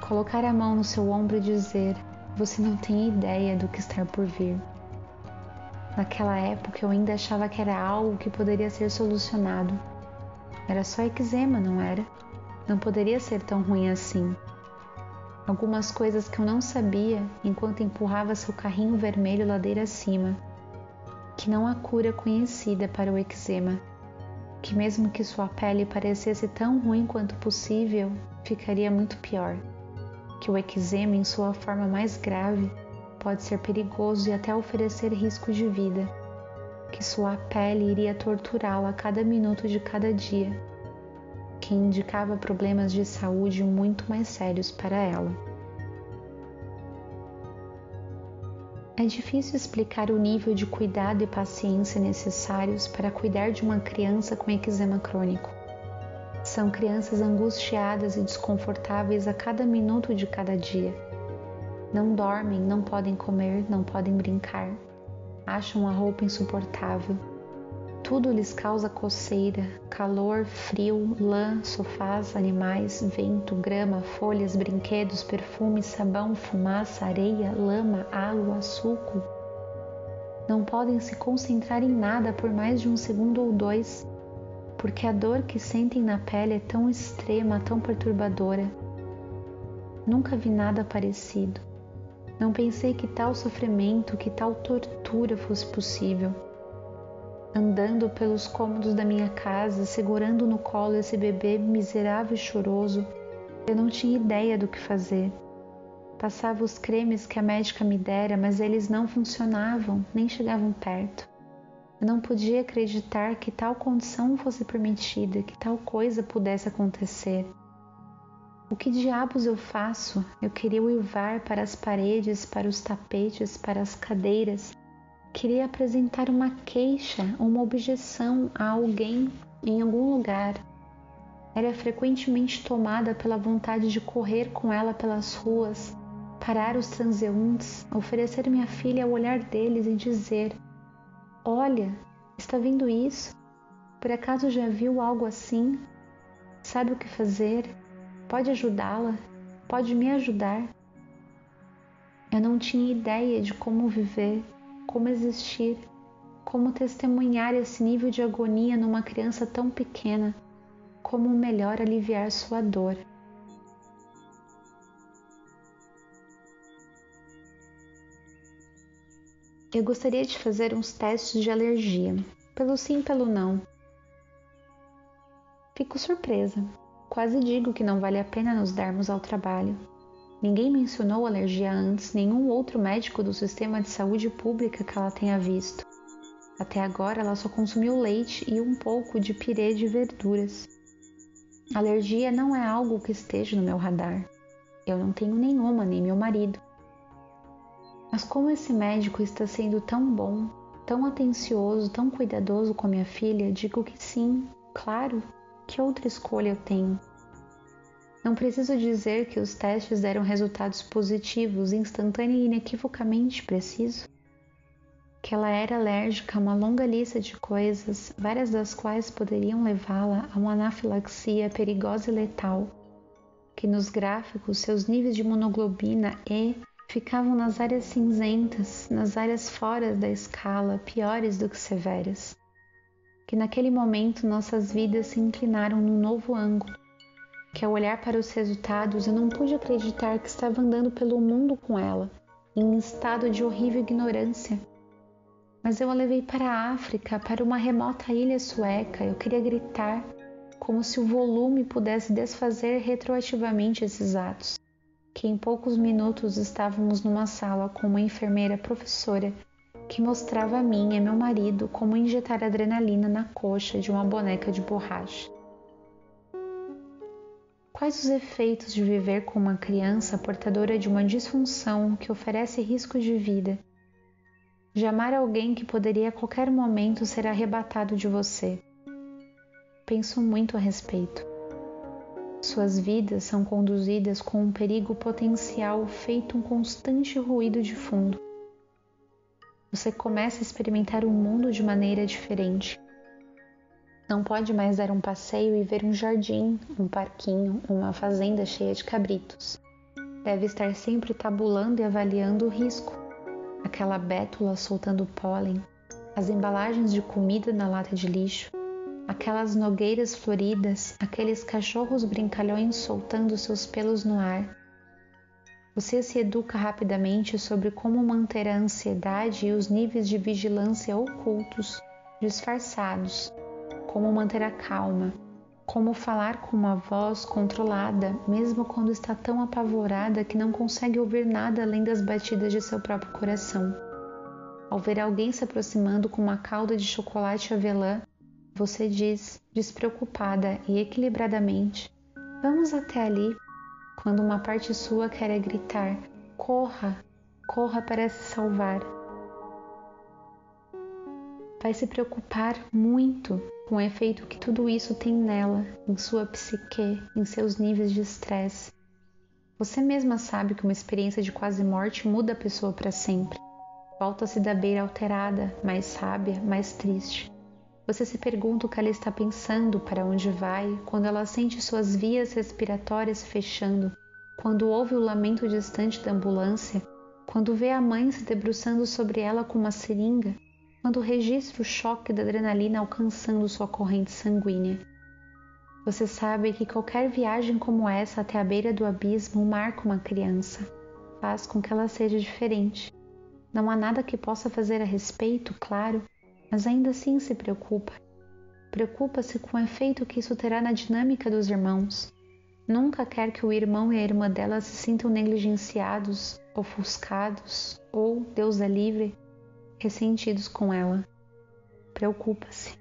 colocar a mão no seu ombro e dizer: Você não tem ideia do que está por vir. Naquela época eu ainda achava que era algo que poderia ser solucionado. Era só eczema, não era? Não poderia ser tão ruim assim algumas coisas que eu não sabia enquanto empurrava seu carrinho vermelho ladeira acima, que não há cura conhecida para o eczema, que mesmo que sua pele parecesse tão ruim quanto possível, ficaria muito pior, que o eczema em sua forma mais grave pode ser perigoso e até oferecer risco de vida, que sua pele iria torturá-la a cada minuto de cada dia que indicava problemas de saúde muito mais sérios para ela. É difícil explicar o nível de cuidado e paciência necessários para cuidar de uma criança com eczema crônico. São crianças angustiadas e desconfortáveis a cada minuto de cada dia. Não dormem, não podem comer, não podem brincar. Acham a roupa insuportável tudo lhes causa coceira, calor, frio, lã, sofás, animais, vento, grama, folhas, brinquedos, perfume, sabão, fumaça, areia, lama, água, suco. Não podem se concentrar em nada por mais de um segundo ou dois, porque a dor que sentem na pele é tão extrema, tão perturbadora. Nunca vi nada parecido. Não pensei que tal sofrimento, que tal tortura fosse possível andando pelos cômodos da minha casa, segurando no colo esse bebê miserável e choroso. Eu não tinha ideia do que fazer. Passava os cremes que a médica me dera, mas eles não funcionavam, nem chegavam perto. Eu não podia acreditar que tal condição fosse permitida, que tal coisa pudesse acontecer. O que diabos eu faço? Eu queria uivar para as paredes, para os tapetes, para as cadeiras, queria apresentar uma queixa, uma objeção a alguém em algum lugar. Era frequentemente tomada pela vontade de correr com ela pelas ruas, parar os transeuntes, oferecer minha filha ao olhar deles e dizer: Olha, está vendo isso? Por acaso já viu algo assim? Sabe o que fazer? Pode ajudá-la? Pode me ajudar? Eu não tinha ideia de como viver, como existir, como testemunhar esse nível de agonia numa criança tão pequena, como melhor aliviar sua dor. Eu gostaria de fazer uns testes de alergia, pelo sim, pelo não. Fico surpresa. Quase digo que não vale a pena nos darmos ao trabalho. Ninguém mencionou alergia antes, nenhum outro médico do sistema de saúde pública que ela tenha visto. Até agora ela só consumiu leite e um pouco de pirê de verduras. Alergia não é algo que esteja no meu radar. Eu não tenho nenhuma, nem meu marido. Mas como esse médico está sendo tão bom, tão atencioso, tão cuidadoso com a minha filha, digo que sim, claro, que outra escolha eu tenho? Não preciso dizer que os testes deram resultados positivos, instantâneo e inequivocamente preciso. Que ela era alérgica a uma longa lista de coisas, várias das quais poderiam levá-la a uma anafilaxia perigosa e letal. Que nos gráficos seus níveis de monoglobina E ficavam nas áreas cinzentas, nas áreas fora da escala, piores do que severas. Que naquele momento nossas vidas se inclinaram num novo ângulo, que ao olhar para os resultados eu não pude acreditar que estava andando pelo mundo com ela, em estado de horrível ignorância. Mas eu a levei para a África, para uma remota ilha sueca. Eu queria gritar, como se o volume pudesse desfazer retroativamente esses atos que em poucos minutos estávamos numa sala com uma enfermeira professora que mostrava a mim e meu marido como injetar adrenalina na coxa de uma boneca de borracha. Quais os efeitos de viver com uma criança portadora de uma disfunção que oferece risco de vida? De amar alguém que poderia a qualquer momento ser arrebatado de você. Penso muito a respeito. Suas vidas são conduzidas com um perigo potencial feito um constante ruído de fundo. Você começa a experimentar o mundo de maneira diferente. Não pode mais dar um passeio e ver um jardim, um parquinho, uma fazenda cheia de cabritos. Deve estar sempre tabulando e avaliando o risco. Aquela bétula soltando pólen, as embalagens de comida na lata de lixo, aquelas nogueiras floridas, aqueles cachorros brincalhões soltando seus pelos no ar. Você se educa rapidamente sobre como manter a ansiedade e os níveis de vigilância ocultos, disfarçados, como manter a calma, como falar com uma voz controlada, mesmo quando está tão apavorada que não consegue ouvir nada além das batidas de seu próprio coração. Ao ver alguém se aproximando com uma calda de chocolate avelã, você diz, despreocupada e equilibradamente: Vamos até ali. Quando uma parte sua quer gritar: Corra, corra para se salvar. Vai se preocupar muito com o efeito que tudo isso tem nela, em sua psique, em seus níveis de estresse. Você mesma sabe que uma experiência de quase morte muda a pessoa para sempre. Volta-se da beira alterada, mais sábia, mais triste. Você se pergunta o que ela está pensando, para onde vai, quando ela sente suas vias respiratórias fechando, quando ouve o lamento distante da ambulância, quando vê a mãe se debruçando sobre ela com uma seringa, quando registra o choque da adrenalina alcançando sua corrente sanguínea. Você sabe que qualquer viagem como essa até a beira do abismo marca uma criança, faz com que ela seja diferente. Não há nada que possa fazer a respeito, claro, mas ainda assim se preocupa. Preocupa-se com o efeito que isso terá na dinâmica dos irmãos. Nunca quer que o irmão e a irmã dela se sintam negligenciados, ofuscados ou, Deus é livre, ressentidos com ela. Preocupa-se.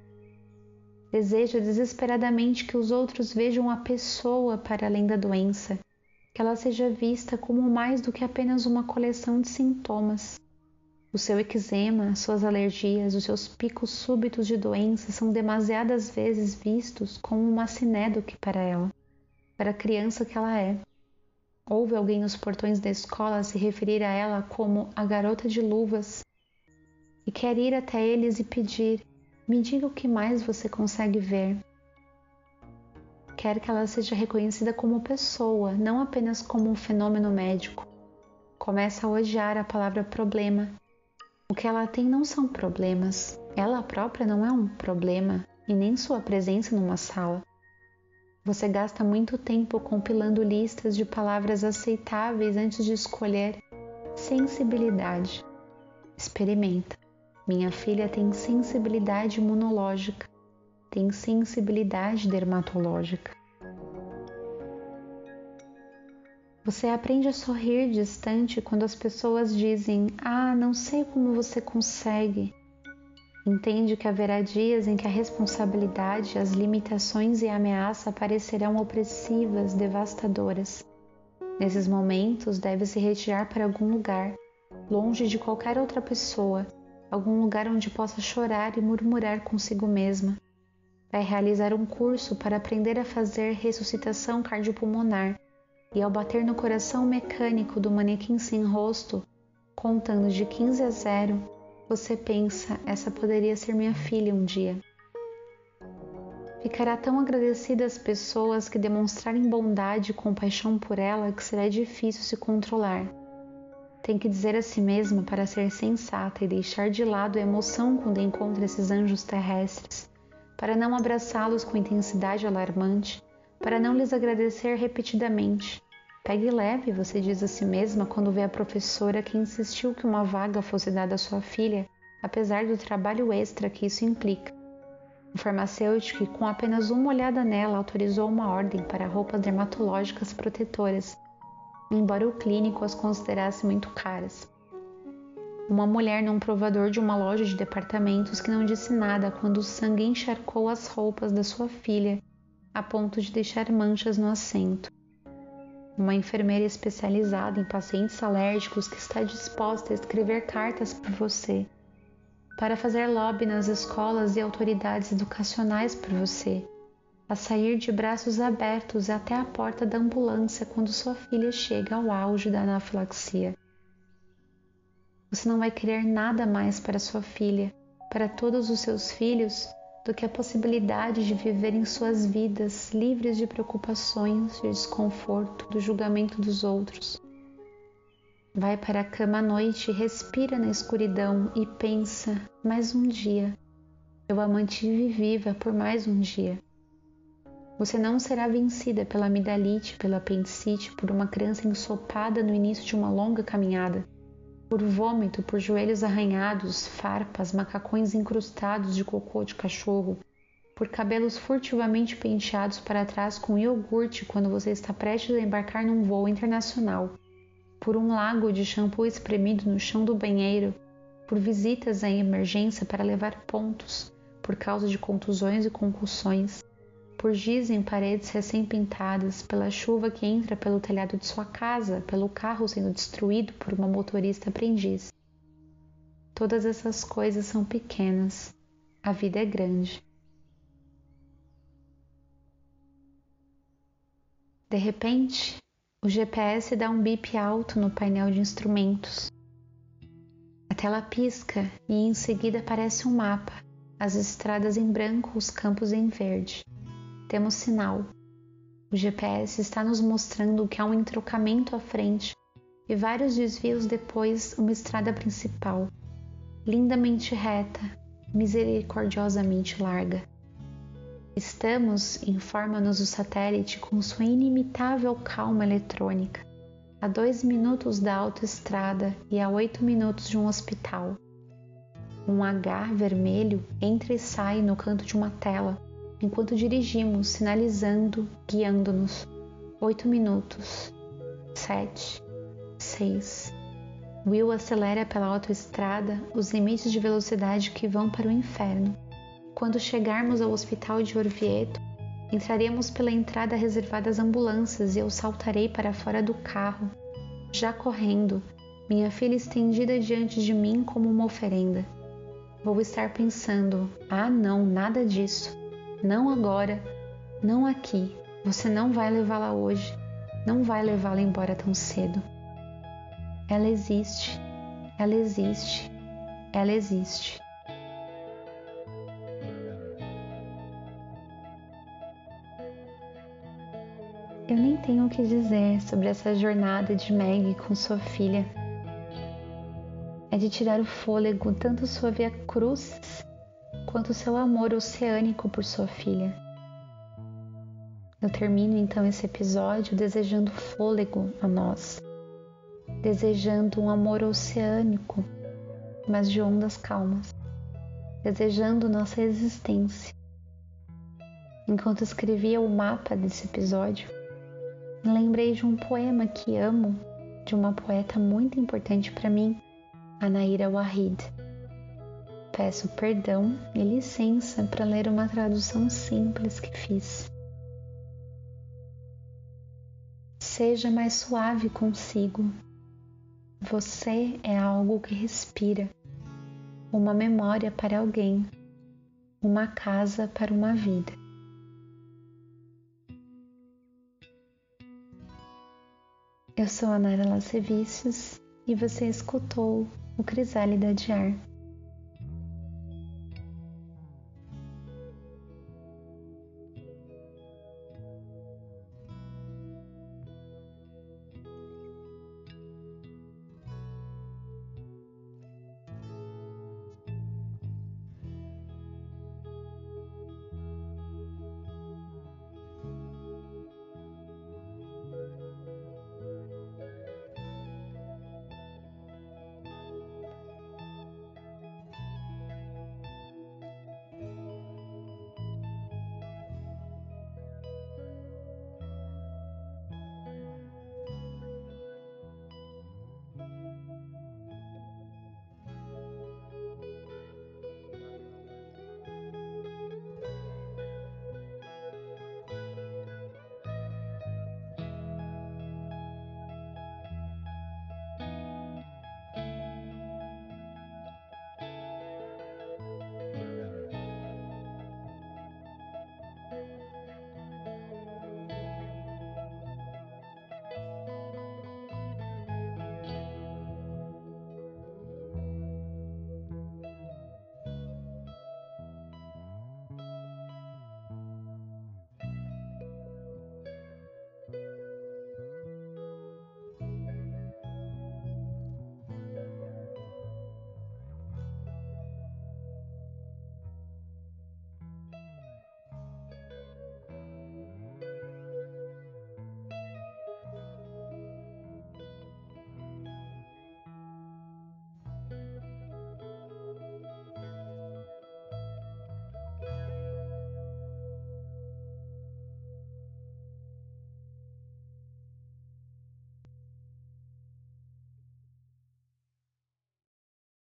Deseja desesperadamente que os outros vejam a pessoa para além da doença, que ela seja vista como mais do que apenas uma coleção de sintomas o seu eczema, suas alergias, os seus picos súbitos de doença são demasiadas vezes vistos como uma sinédoque para ela, para a criança que ela é. Ouve alguém nos portões da escola se referir a ela como a garota de luvas e quer ir até eles e pedir: me diga o que mais você consegue ver. quer que ela seja reconhecida como pessoa, não apenas como um fenômeno médico. Começa a odiar a palavra problema. O que ela tem não são problemas. Ela própria não é um problema e nem sua presença numa sala. Você gasta muito tempo compilando listas de palavras aceitáveis antes de escolher sensibilidade. Experimenta. Minha filha tem sensibilidade imunológica, tem sensibilidade dermatológica. Você aprende a sorrir distante quando as pessoas dizem: Ah, não sei como você consegue. Entende que haverá dias em que a responsabilidade, as limitações e a ameaça parecerão opressivas, devastadoras. Nesses momentos, deve se retirar para algum lugar, longe de qualquer outra pessoa, algum lugar onde possa chorar e murmurar consigo mesma. Vai realizar um curso para aprender a fazer ressuscitação cardiopulmonar e, ao bater no coração mecânico do manequim sem rosto, contando de 15 a 0, você pensa, essa poderia ser minha filha um dia. Ficará tão agradecida às pessoas que demonstrarem bondade e compaixão por ela que será difícil se controlar. Tem que dizer a si mesma para ser sensata e deixar de lado a emoção quando encontra esses anjos terrestres, para não abraçá-los com intensidade alarmante, para não lhes agradecer repetidamente. Pegue leve, você diz a si mesma quando vê a professora que insistiu que uma vaga fosse dada à sua filha, apesar do trabalho extra que isso implica. O farmacêutico, com apenas uma olhada nela autorizou uma ordem para roupas dermatológicas protetoras, embora o clínico as considerasse muito caras. Uma mulher num provador de uma loja de departamentos que não disse nada quando o sangue encharcou as roupas da sua filha, a ponto de deixar manchas no assento uma enfermeira especializada em pacientes alérgicos que está disposta a escrever cartas por você, para fazer lobby nas escolas e autoridades educacionais por você, a sair de braços abertos até a porta da ambulância quando sua filha chega ao auge da anafilaxia. Você não vai querer nada mais para sua filha, para todos os seus filhos do que a possibilidade de viverem suas vidas livres de preocupações, de desconforto, do julgamento dos outros. Vai para a cama à noite, respira na escuridão e pensa: mais um dia. Eu a mantive viva por mais um dia. Você não será vencida pela amidalite, pela apendicite, por uma criança ensopada no início de uma longa caminhada por vômito, por joelhos arranhados, farpas, macacões incrustados de cocô de cachorro, por cabelos furtivamente penteados para trás com iogurte quando você está prestes a embarcar num voo internacional, por um lago de shampoo espremido no chão do banheiro, por visitas em emergência para levar pontos por causa de contusões e concussões, por giz em paredes recém-pintadas, pela chuva que entra pelo telhado de sua casa, pelo carro sendo destruído por uma motorista aprendiz. Todas essas coisas são pequenas, a vida é grande. De repente, o GPS dá um bip alto no painel de instrumentos. A tela pisca e em seguida aparece um mapa, as estradas em branco, os campos em verde. Temos sinal. O GPS está nos mostrando que há um entrocamento à frente e vários desvios depois uma estrada principal, lindamente reta, misericordiosamente larga. Estamos, informa-nos o satélite com sua inimitável calma eletrônica, a dois minutos da autoestrada e a oito minutos de um hospital. Um H vermelho entra e sai no canto de uma tela, enquanto dirigimos, sinalizando, guiando-nos. Oito minutos. Sete. Seis. Will acelera pela autoestrada os limites de velocidade que vão para o inferno. Quando chegarmos ao hospital de Orvieto, entraremos pela entrada reservada às ambulâncias e eu saltarei para fora do carro, já correndo, minha filha estendida diante de mim como uma oferenda. Vou estar pensando: ah, não, nada disso. Não agora, não aqui. Você não vai levá-la hoje, não vai levá-la embora tão cedo. Ela existe, ela existe, ela existe. Eu nem tenho o que dizer sobre essa jornada de Meg com sua filha. É de tirar o fôlego tanto sua via cruz quanto seu amor oceânico por sua filha. Eu termino então esse episódio desejando fôlego a nós, desejando um amor oceânico, mas de ondas calmas, desejando nossa existência. Enquanto escrevia o mapa desse episódio, lembrei de um poema que amo, de uma poeta muito importante para mim, Anaíra Wahid. Peço perdão e licença para ler uma tradução simples que fiz. Seja mais suave consigo. Você é algo que respira, uma memória para alguém, uma casa para uma vida. Eu sou a Nara Lacevicius e você escutou o Crisálida de Ar.